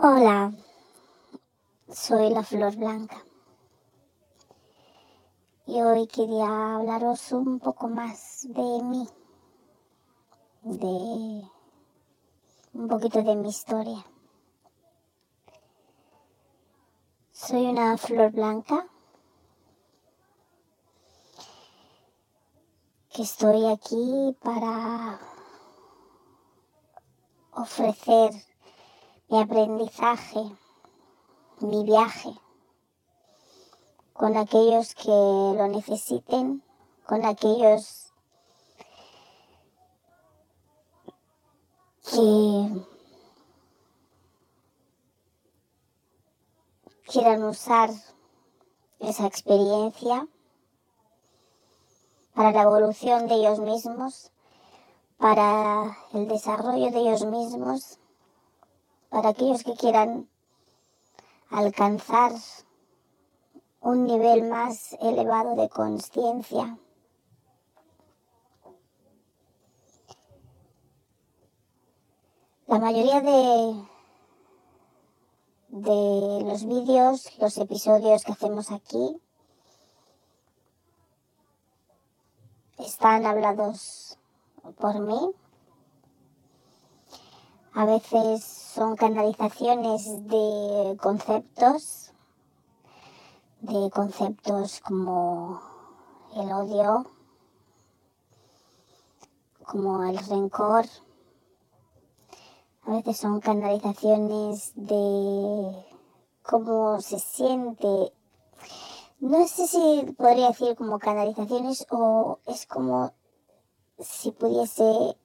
Hola, soy la Flor Blanca y hoy quería hablaros un poco más de mí, de un poquito de mi historia. Soy una flor blanca que estoy aquí para ofrecer mi aprendizaje, mi viaje con aquellos que lo necesiten, con aquellos que quieran usar esa experiencia para la evolución de ellos mismos, para el desarrollo de ellos mismos para aquellos que quieran alcanzar un nivel más elevado de conciencia. La mayoría de, de los vídeos, los episodios que hacemos aquí, están hablados por mí, a veces son canalizaciones de conceptos, de conceptos como el odio, como el rencor. A veces son canalizaciones de cómo se siente. No sé si podría decir como canalizaciones o es como si pudiese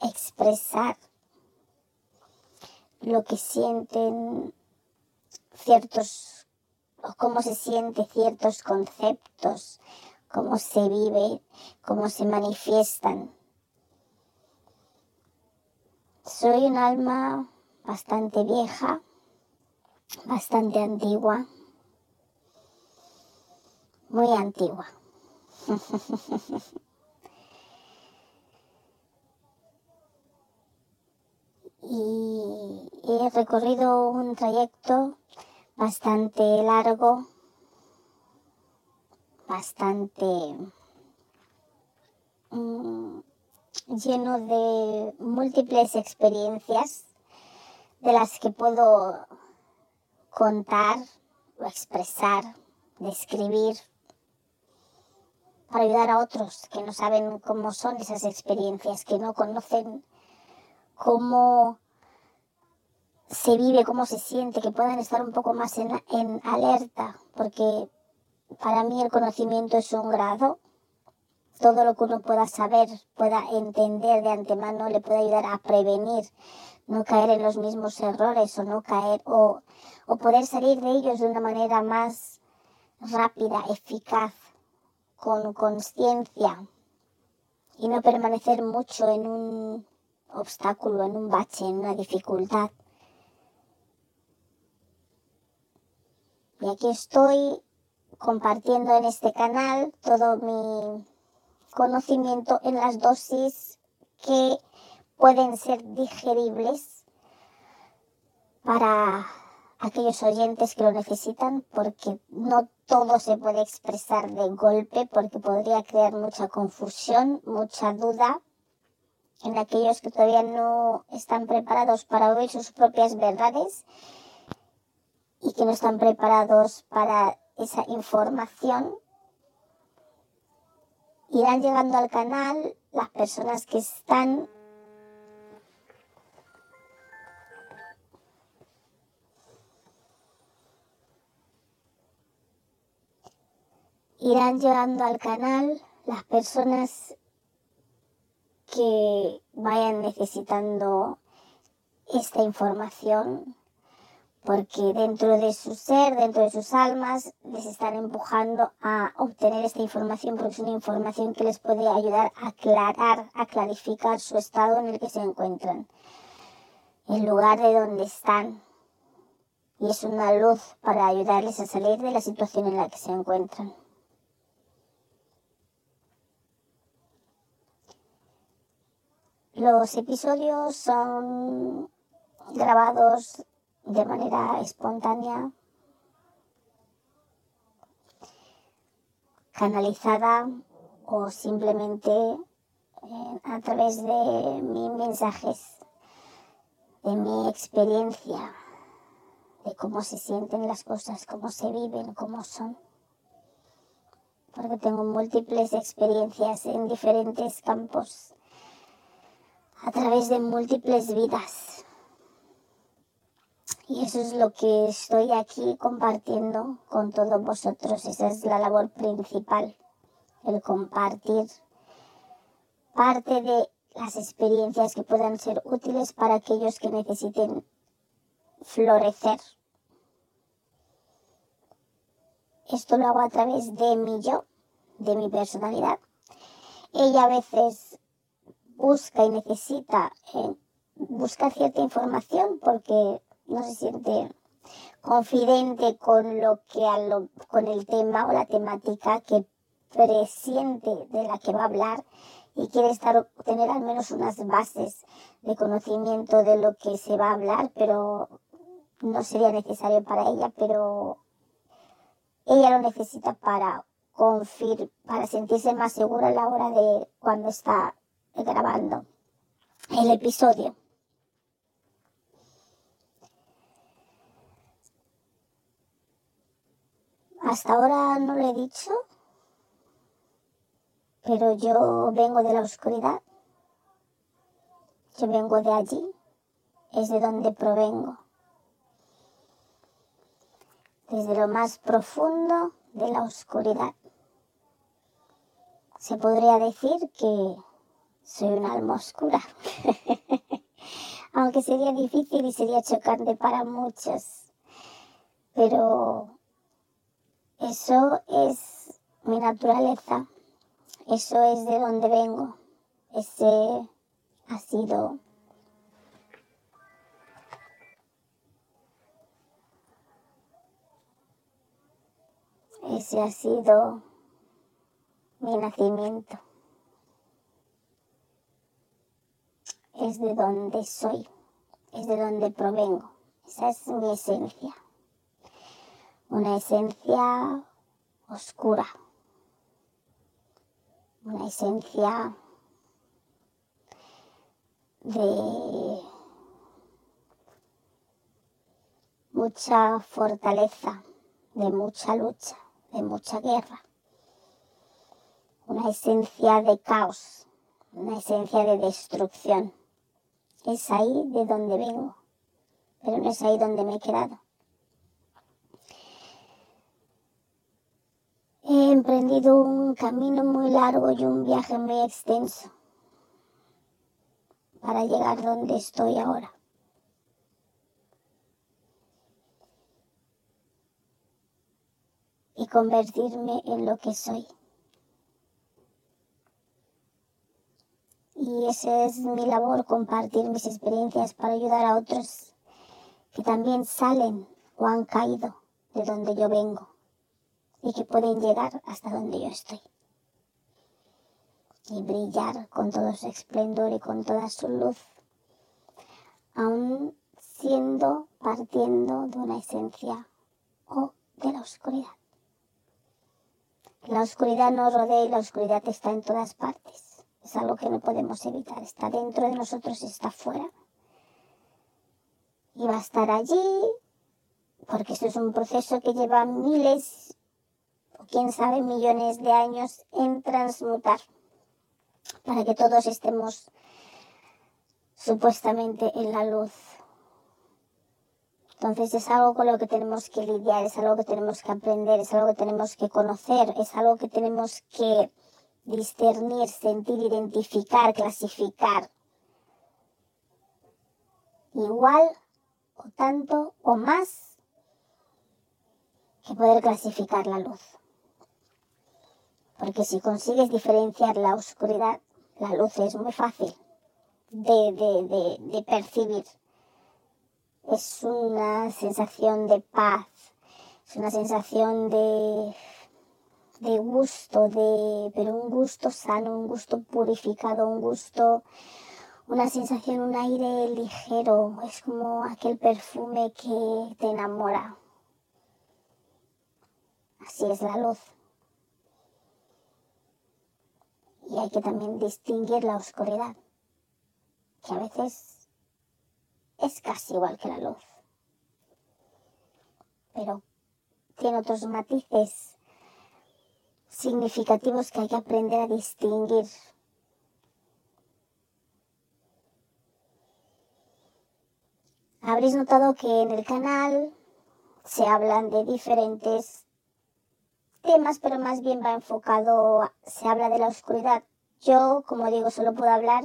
expresar lo que sienten ciertos, o cómo se sienten ciertos conceptos, cómo se vive, cómo se manifiestan. Soy un alma bastante vieja, bastante antigua, muy antigua. y he recorrido un trayecto bastante largo, bastante mm, lleno de múltiples experiencias de las que puedo contar o expresar, describir, para ayudar a otros que no saben cómo son esas experiencias, que no conocen cómo se vive, cómo se siente, que puedan estar un poco más en, alerta, porque para mí el conocimiento es un grado. Todo lo que uno pueda saber, pueda entender de antemano, le puede ayudar a prevenir, no caer en los mismos errores o no caer, o, o poder salir de ellos de una manera más rápida, eficaz, con conciencia y no permanecer mucho en un obstáculo, en un bache, en una dificultad. Y aquí estoy compartiendo en este canal todo mi conocimiento en las dosis que pueden ser digeribles para aquellos oyentes que lo necesitan, porque no todo se puede expresar de golpe, porque podría crear mucha confusión, mucha duda en aquellos que todavía no están preparados para oír sus propias verdades y que no están preparados para esa información. Irán llegando al canal las personas que están irán llegando al canal las personas que vayan necesitando esta información porque dentro de su ser, dentro de sus almas, les están empujando a obtener esta información porque es una información que les puede ayudar a aclarar, a clarificar su estado en el que se encuentran, el lugar de donde están. Y es una luz para ayudarles a salir de la situación en la que se encuentran. Los episodios son grabados de manera espontánea, canalizada o simplemente eh, a través de mis mensajes, de mi experiencia, de cómo se sienten las cosas, cómo se viven, cómo son. Porque tengo múltiples experiencias en diferentes campos, a través de múltiples vidas. Y eso es lo que estoy aquí compartiendo con todos vosotros. Esa es la labor principal, el compartir parte de las experiencias que puedan ser útiles para aquellos que necesiten florecer. Esto lo hago a través de mi yo, de mi personalidad. Ella a veces busca y necesita eh, buscar cierta información porque no se siente confidente con lo que con el tema o la temática que presiente de la que va a hablar y quiere estar tener al menos unas bases de conocimiento de lo que se va a hablar, pero no sería necesario para ella, pero ella lo necesita para confir, para sentirse más segura a la hora de cuando está grabando el episodio. Hasta ahora no lo he dicho, pero yo vengo de la oscuridad. Yo vengo de allí, es de donde provengo. Desde lo más profundo de la oscuridad. Se podría decir que soy un alma oscura. Aunque sería difícil y sería chocante para muchos. Pero eso es mi naturaleza. Eso es de donde vengo. Ese ha sido ese ha sido mi nacimiento. Es de donde soy, es de donde provengo. Esa es mi esencia una esencia oscura, una esencia de mucha fortaleza, de mucha lucha, de mucha guerra, una esencia de caos, una esencia de destrucción. Es ahí de donde vengo, pero no es ahí donde me he quedado. He emprendido un camino muy largo y un viaje muy extenso para llegar donde estoy ahora. Y convertirme en lo que soy. Y esa es mi labor, compartir mis experiencias para ayudar a otros que también salen o han caído de donde yo vengo y que pueden llegar hasta donde yo estoy. Y brillar con todo su esplendor y con toda su luz, aún siendo partiendo de una esencia o de la oscuridad. La oscuridad nos rodea y la oscuridad está en todas partes. Es algo que no podemos evitar. Está dentro de nosotros y está fuera. Y va a estar allí porque esto es un proceso que lleva miles quién sabe, millones de años en transmutar para que todos estemos supuestamente en la luz. Entonces es algo con lo que tenemos que lidiar, es algo que tenemos que aprender, es algo que tenemos que conocer, es algo que tenemos que discernir, sentir, identificar, clasificar. Igual o tanto o más que poder clasificar la luz. Porque si consigues diferenciar la oscuridad, la luz es muy fácil de, percibir. Es una sensación de paz, es una sensación de, de gusto, de, pero un gusto sano, un gusto purificado, un gusto, una sensación, un aire ligero, es como aquel perfume que te enamora. Así es la luz. Y hay que también distinguir la oscuridad, que a veces es casi igual que la luz, pero tiene otros matices significativos que hay que aprender a distinguir. Habréis notado que en el canal se hablan de diferentes temas, pero más bien va enfocado, se habla de la oscuridad. Yo, como digo, solo puedo hablar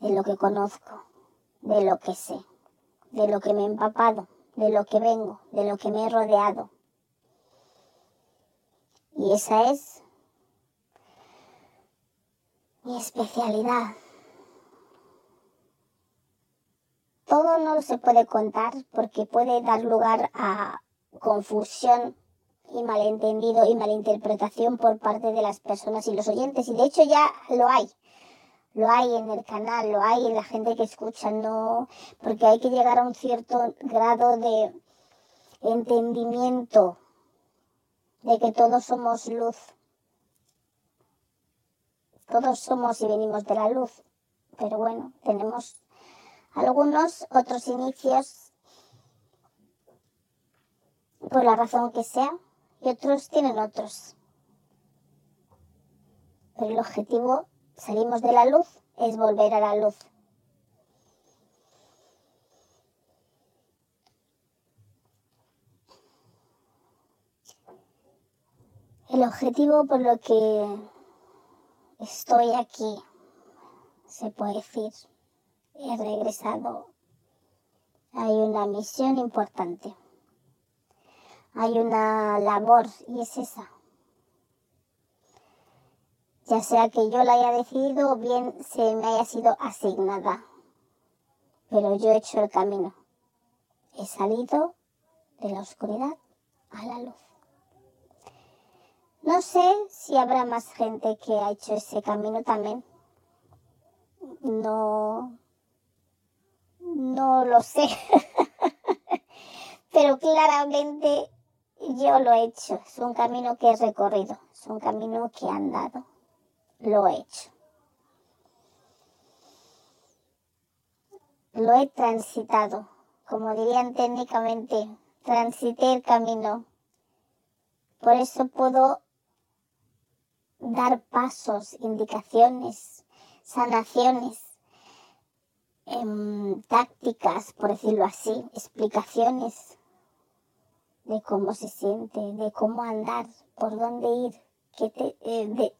de lo que conozco, de lo que sé, de lo que me he empapado, de lo que vengo, de lo que me he rodeado. Y esa es mi especialidad. Todo no se puede contar porque puede dar lugar a confusión y malentendido y malinterpretación por parte de las personas y los oyentes. Y de hecho ya lo hay. Lo hay en el canal, lo hay en la gente que escucha, no, porque hay que llegar a un cierto grado de entendimiento de que todos somos luz. Todos somos y venimos de la luz. Pero bueno, tenemos algunos otros inicios por la razón que sea y otros tienen otros. Pero el objetivo, salimos de la luz, es volver a la luz. El objetivo por lo que estoy aquí, se puede decir, he regresado. Hay una misión importante hay una labor y es esa. Ya sea que yo la haya decidido o bien se me haya sido asignada. Pero yo he hecho el camino. He salido de la oscuridad a la luz. No sé si habrá más gente que ha hecho ese camino también. No, no lo sé. Pero claramente yo lo he hecho, es un camino que he recorrido, es un camino que he andado, lo he hecho. Lo he transitado, como dirían técnicamente, transité el camino. Por eso puedo dar pasos, indicaciones, sanaciones, em, tácticas, por decirlo así, explicaciones de cómo se siente, de cómo andar, por dónde ir, eh,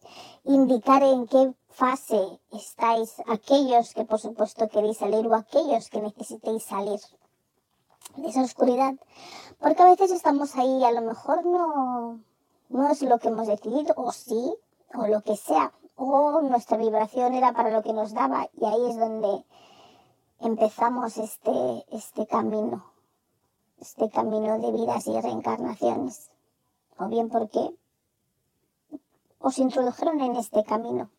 indicar en qué fase estáis aquellos que por supuesto queréis salir o aquellos que necesitéis salir de esa oscuridad. Porque a veces estamos ahí, a lo mejor no, no es lo que hemos decidido, o sí, o lo que sea, o nuestra vibración era para lo que nos daba, y ahí es donde empezamos este, este camino este camino de vidas y reencarnaciones, o bien porque os introdujeron en este camino.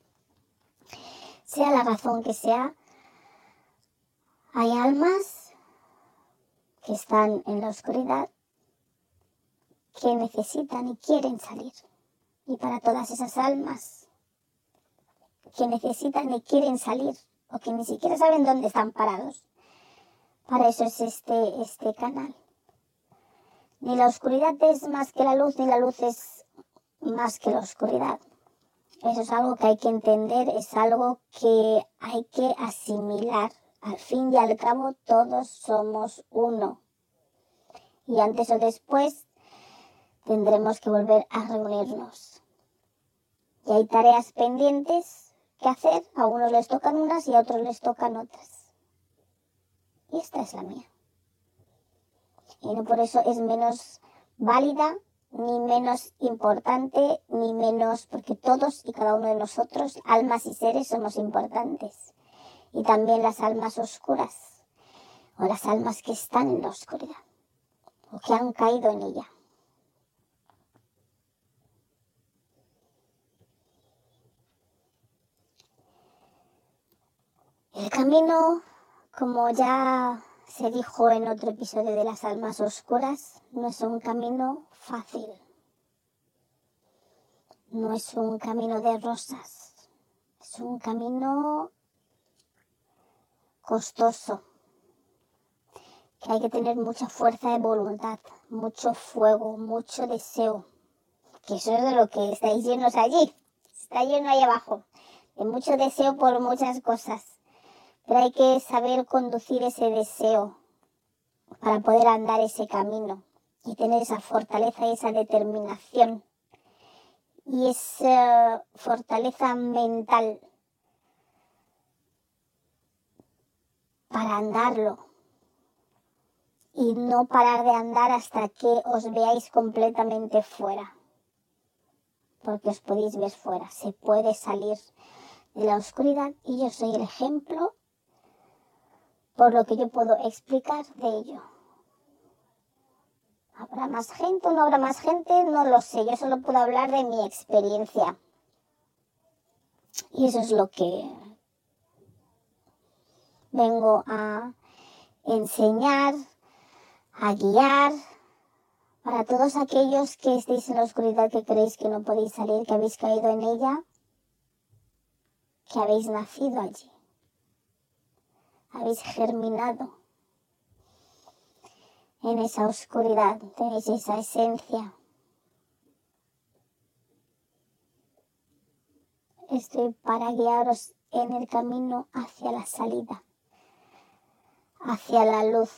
Sea la razón que sea, hay almas que están en la oscuridad que necesitan y quieren salir. Y para todas esas almas que necesitan y quieren salir o que ni siquiera saben dónde están parados, para eso es este, este canal. Ni la oscuridad es más que la luz, ni la luz es más que la oscuridad. Eso es algo que hay que entender, es algo que hay que asimilar. Al fin y al cabo, todos somos uno. Y antes o después tendremos que volver a reunirnos. Y hay tareas pendientes que hacer. A unos les tocan unas y a otros les tocan otras. Y esta es la mía y no por eso es menos válida, ni menos importante, ni menos, porque todos y cada uno de nosotros, almas y seres, somos importantes. Y también las almas oscuras, o las almas que están en la oscuridad, o que han caído en ella. El camino, como ya se dijo en otro episodio de las almas oscuras, no es un camino fácil. No es un camino de rosas. Es un camino costoso. Que hay que tener mucha fuerza de voluntad, mucho fuego, mucho deseo. Que eso es de lo que estáis llenos allí. Está lleno ahí abajo. De mucho deseo por muchas cosas pero hay que saber conducir ese deseo para poder andar ese camino y tener esa fortaleza y esa determinación y esa fortaleza mental para andarlo y no parar de andar hasta que os veáis completamente fuera. Porque os podéis ver fuera, se puede salir de la oscuridad y yo soy el ejemplo por lo que yo puedo explicar de ello. ¿Habrá más gente o no habrá más gente? No lo sé, yo solo puedo hablar de mi experiencia. Y eso es lo que vengo a enseñar, a guiar para todos aquellos que estéis en la oscuridad, que creéis que no podéis salir, que habéis caído en ella, que habéis nacido allí habéis germinado en esa oscuridad, tenéis esa esencia. Estoy para guiaros en el camino hacia la salida, hacia la luz.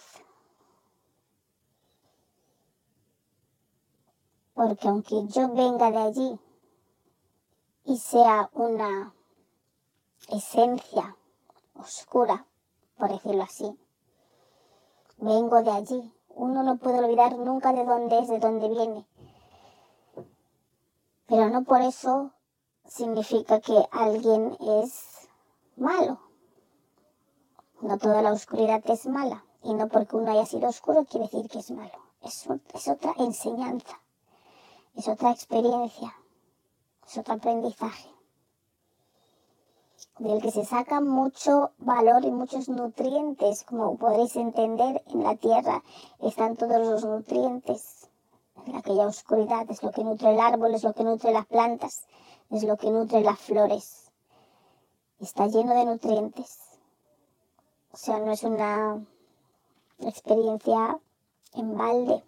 Porque aunque yo venga de allí y sea una esencia oscura, por decirlo así. Vengo de allí. Uno no puede olvidar nunca de dónde es, de dónde viene. Pero no por eso significa que alguien es malo. No toda la oscuridad es mala. Y no porque uno haya sido oscuro quiere decir que es malo. Es, es otra enseñanza. Es otra experiencia. Es otro aprendizaje del que se saca mucho valor y muchos nutrientes, como podréis entender, en la tierra están todos los nutrientes. En aquella oscuridad es lo que nutre el árbol, es lo que nutre las plantas, es lo que nutre las flores. Está lleno de nutrientes. O sea, no es una experiencia en balde,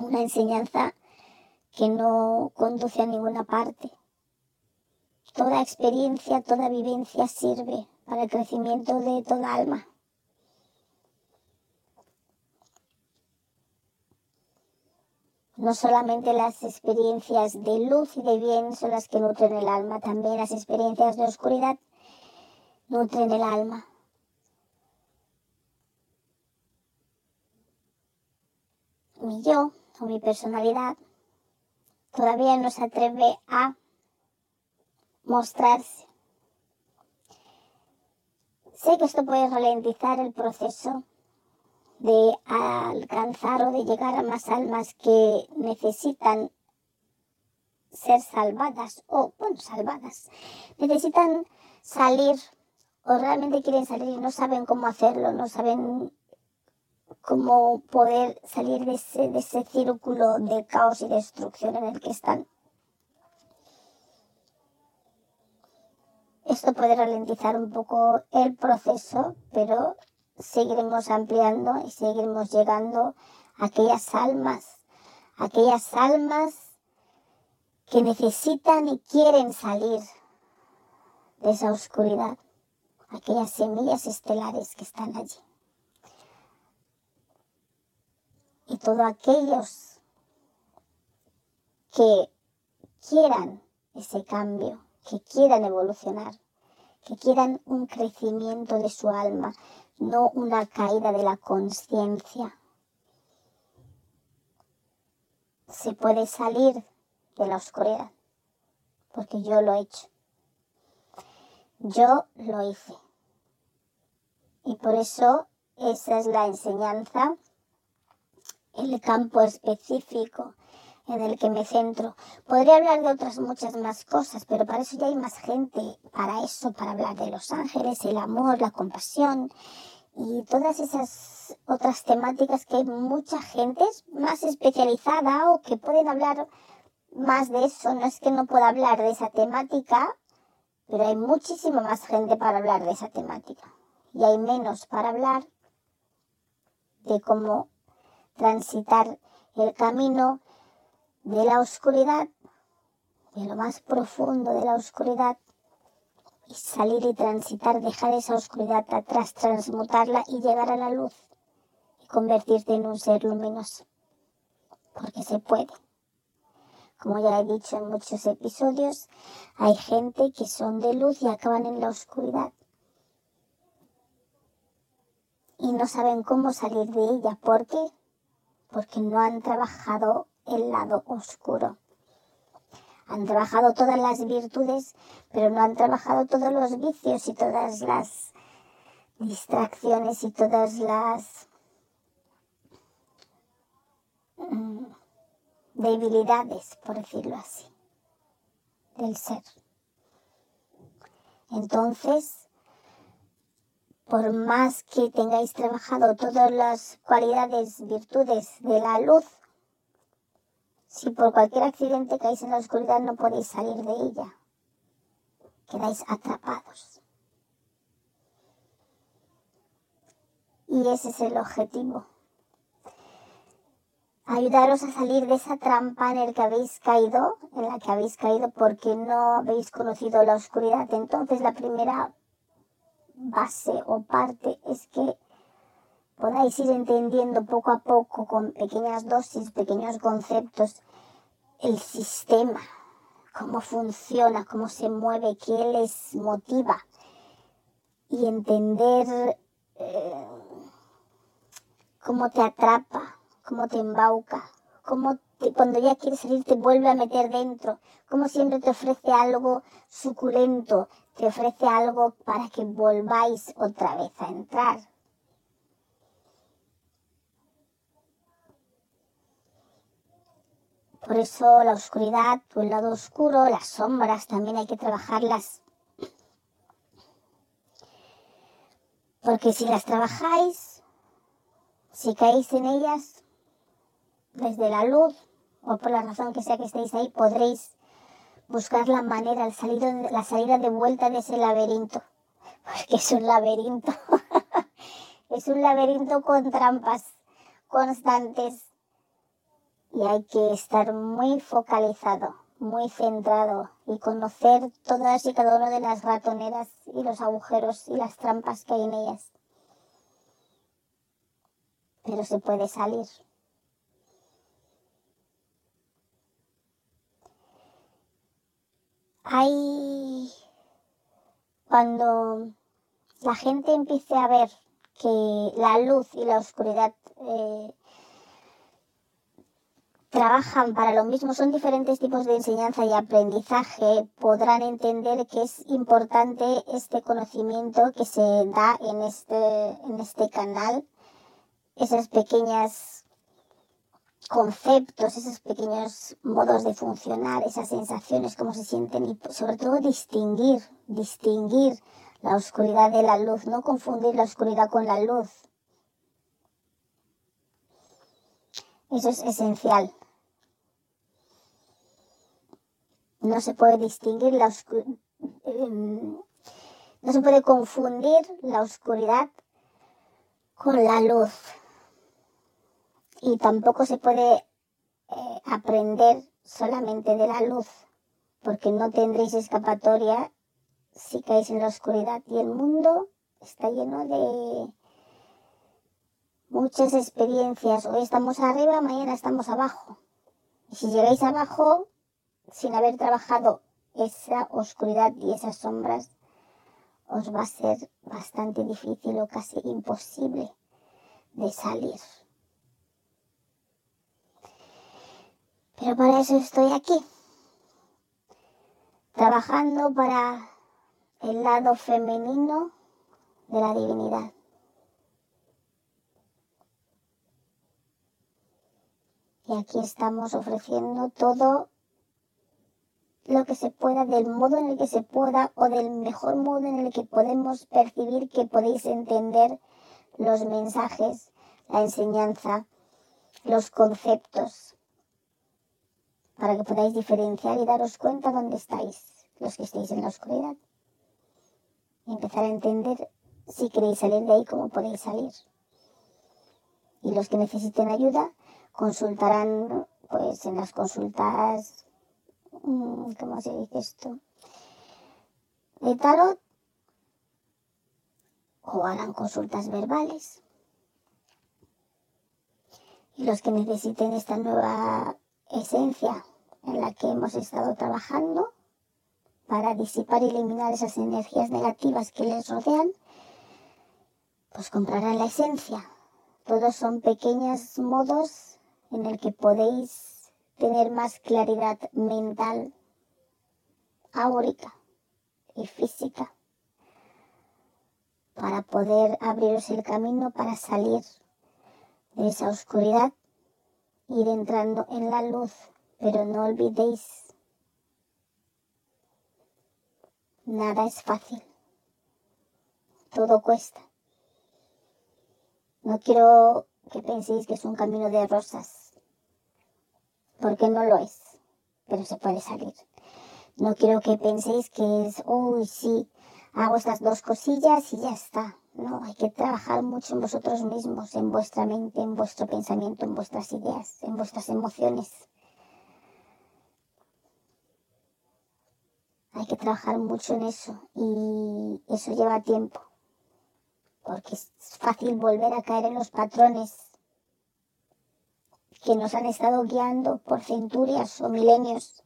una enseñanza que no conduce a ninguna parte. Toda experiencia, toda vivencia sirve para el crecimiento de toda alma. No solamente las experiencias de luz y de bien son las que nutren el alma, también las experiencias de oscuridad nutren el alma. Mi yo o mi personalidad todavía no se atreve a mostrarse. Sé que esto puede ralentizar el proceso de alcanzar o de llegar a más almas que necesitan ser salvadas o, bueno, salvadas. Necesitan salir o realmente quieren salir y no saben cómo hacerlo, no saben cómo poder salir de ese, de ese círculo de caos y destrucción en el que están. Esto puede ralentizar un poco el proceso, pero seguiremos ampliando y seguiremos llegando a aquellas almas, aquellas almas que necesitan y quieren salir de esa oscuridad, aquellas semillas estelares que están allí. Y todos aquellos que quieran ese cambio, que quieran evolucionar, que quieran un crecimiento de su alma, no una caída de la conciencia. Se puede salir de la oscuridad, porque yo lo he hecho. Yo lo hice. Y por eso esa es la enseñanza, el campo específico en el que me centro. Podría hablar de otras muchas más cosas, pero para eso ya hay más gente, para eso, para hablar de los ángeles, el amor, la compasión y todas esas otras temáticas que hay mucha gente más especializada o que pueden hablar más de eso. No es que no pueda hablar de esa temática, pero hay muchísima más gente para hablar de esa temática. Y hay menos para hablar de cómo transitar el camino de la oscuridad, de lo más profundo de la oscuridad, y salir y transitar, dejar esa oscuridad atrás, transmutarla y llegar a la luz y convertirte en un ser luminoso. Porque se puede. Como ya he dicho en muchos episodios, hay gente que son de luz y acaban en la oscuridad. Y no saben cómo salir de ella. ¿Por qué? Porque no han trabajado el lado oscuro. Han trabajado todas las virtudes, pero no han trabajado todos los vicios y todas las distracciones y todas las mm, debilidades, por decirlo así, del ser. Entonces, por más que tengáis trabajado todas las cualidades, virtudes de la luz, si por cualquier accidente caéis en la oscuridad no podéis salir de ella. Quedáis atrapados. Y ese es el objetivo. Ayudaros a salir de esa trampa en la que habéis caído, en la que habéis caído porque no habéis conocido la oscuridad. Entonces la primera base o parte es que podáis ir entendiendo poco a poco, con pequeñas dosis, pequeños conceptos, el sistema, cómo funciona, cómo se mueve, qué les motiva y entender eh, cómo te atrapa, cómo te embauca, cómo cuando ya quieres salir te vuelve a meter dentro, cómo siempre te ofrece algo suculento, te ofrece algo para que volváis otra vez a entrar. Por eso la oscuridad el lado oscuro, las sombras, también hay que trabajarlas. Porque si las trabajáis, si caéis en ellas, desde la luz o por la razón que sea que estéis ahí, podréis buscar la manera, la salida, la salida de vuelta de ese laberinto. Porque es un laberinto. es un laberinto con trampas constantes y hay que estar muy focalizado, muy centrado y conocer todas y cada una de las ratoneras y los agujeros y las trampas que hay en ellas. Pero se puede salir. Hay cuando la gente empiece a ver que la luz y la oscuridad eh, trabajan para lo mismo, son diferentes tipos de enseñanza y aprendizaje, podrán entender que es importante este conocimiento que se da en este, en este canal, esas pequeñas conceptos, esos pequeños modos de funcionar, esas sensaciones, cómo se sienten y sobre todo distinguir, distinguir la oscuridad de la luz, no confundir la oscuridad con la luz. Eso es esencial. No se puede distinguir la em, no se puede confundir la oscuridad con la luz. Y tampoco se puede eh, aprender solamente de la luz, porque no tendréis escapatoria si caéis en la oscuridad. Y el mundo está lleno de muchas experiencias. Hoy estamos arriba, mañana estamos abajo. Y si llegáis abajo sin haber trabajado esa oscuridad y esas sombras, os va a ser bastante difícil o casi imposible de salir. Pero para eso estoy aquí, trabajando para el lado femenino de la divinidad. Y aquí estamos ofreciendo todo lo que se pueda, del modo en el que se pueda o del mejor modo en el que podemos percibir que podéis entender los mensajes, la enseñanza, los conceptos, para que podáis diferenciar y daros cuenta dónde estáis, los que estéis en la oscuridad. Y empezar a entender si queréis salir de ahí, cómo podéis salir. Y los que necesiten ayuda consultarán pues en las consultas Mm, ¿cómo se dice esto? De tarot o harán consultas verbales. Y los que necesiten esta nueva esencia en la que hemos estado trabajando para disipar y eliminar esas energías negativas que les rodean, pues comprarán la esencia. Todos son pequeños modos en el que podéis tener más claridad mental, áurica y física para poder abriros el camino para salir de esa oscuridad, ir entrando en la luz, pero no olvidéis, nada es fácil, todo cuesta. No quiero que penséis que es un camino de rosas porque no lo es, pero se puede salir. No quiero que penséis que es, uy, sí, hago estas dos cosillas y ya está. No, hay que trabajar mucho en vosotros mismos, en vuestra mente, en vuestro pensamiento, en vuestras ideas, en vuestras emociones. Hay que trabajar mucho en eso y eso lleva tiempo, porque es fácil volver a caer en los patrones que nos han estado guiando por centurias o milenios.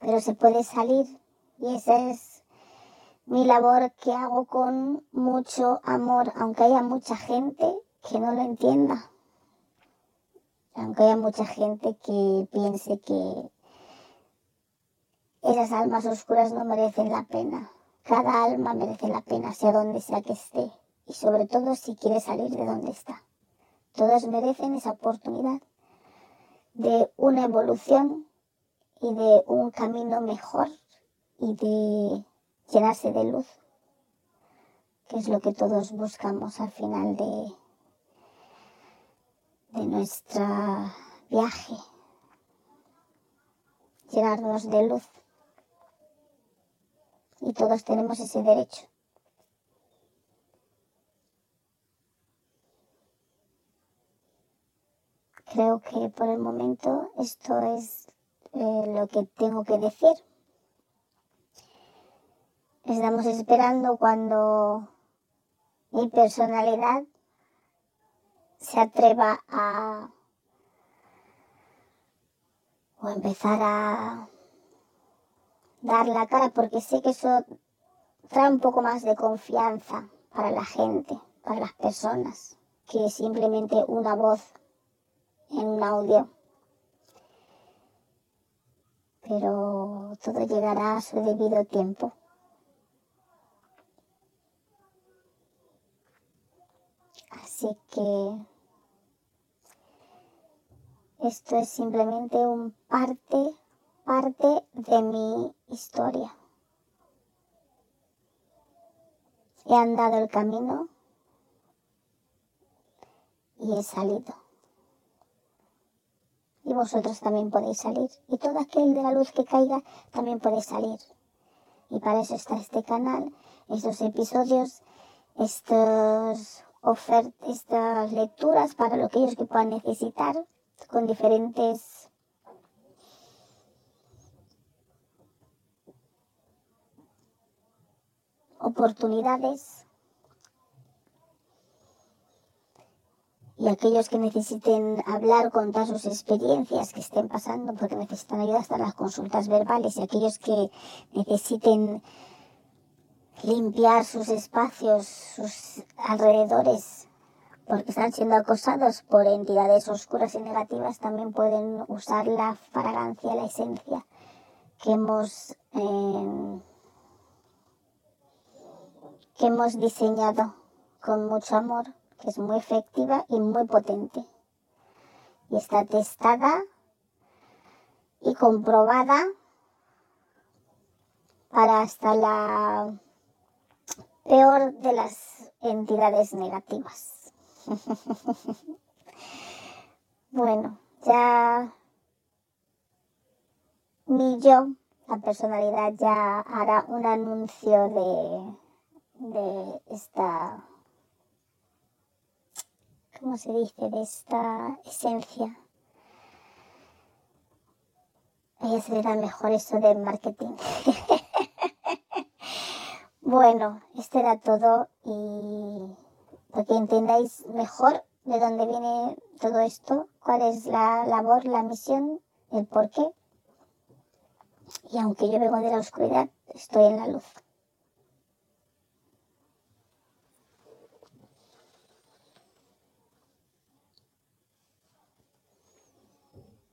Pero se puede salir y esa es mi labor que hago con mucho amor, aunque haya mucha gente que no lo entienda. Aunque haya mucha gente que piense que esas almas oscuras no merecen la pena. Cada alma merece la pena, sea donde sea que esté. Y sobre todo si quiere salir de donde está. Todas merecen esa oportunidad de una evolución y de un camino mejor y de llenarse de luz, que es lo que todos buscamos al final de, de nuestro viaje, llenarnos de luz. Y todos tenemos ese derecho. Creo que por el momento esto es eh, lo que tengo que decir. Estamos esperando cuando mi personalidad se atreva a o empezar a dar la cara porque sé que eso trae un poco más de confianza para la gente, para las personas, que simplemente una voz en un audio. Pero todo llegará a su debido tiempo. Así que esto es simplemente un parte, parte de mi historia. He andado el camino y he salido y vosotros también podéis salir. Y todo aquel de la luz que caiga también puede salir. Y para eso está este canal, estos episodios, estos ofertas, estas lecturas para lo que ellos que puedan necesitar, con diferentes oportunidades y aquellos que necesiten hablar, contar sus experiencias que estén pasando porque necesitan ayuda hasta las consultas verbales y aquellos que necesiten limpiar sus espacios, sus alrededores porque están siendo acosados por entidades oscuras y negativas también pueden usar la fragancia, la esencia que hemos eh, que hemos diseñado con mucho amor que es muy efectiva y muy potente. y está testada y comprobada para hasta la peor de las entidades negativas. bueno, ya mi yo, la personalidad, ya hará un anuncio de, de esta, ¿cómo se dice? De esta esencia. Ella mejor eso de marketing. bueno, esto era todo y para que entendáis mejor de dónde viene todo esto, cuál es la labor, la misión, el porqué. Y aunque yo vengo de la oscuridad, estoy en la luz.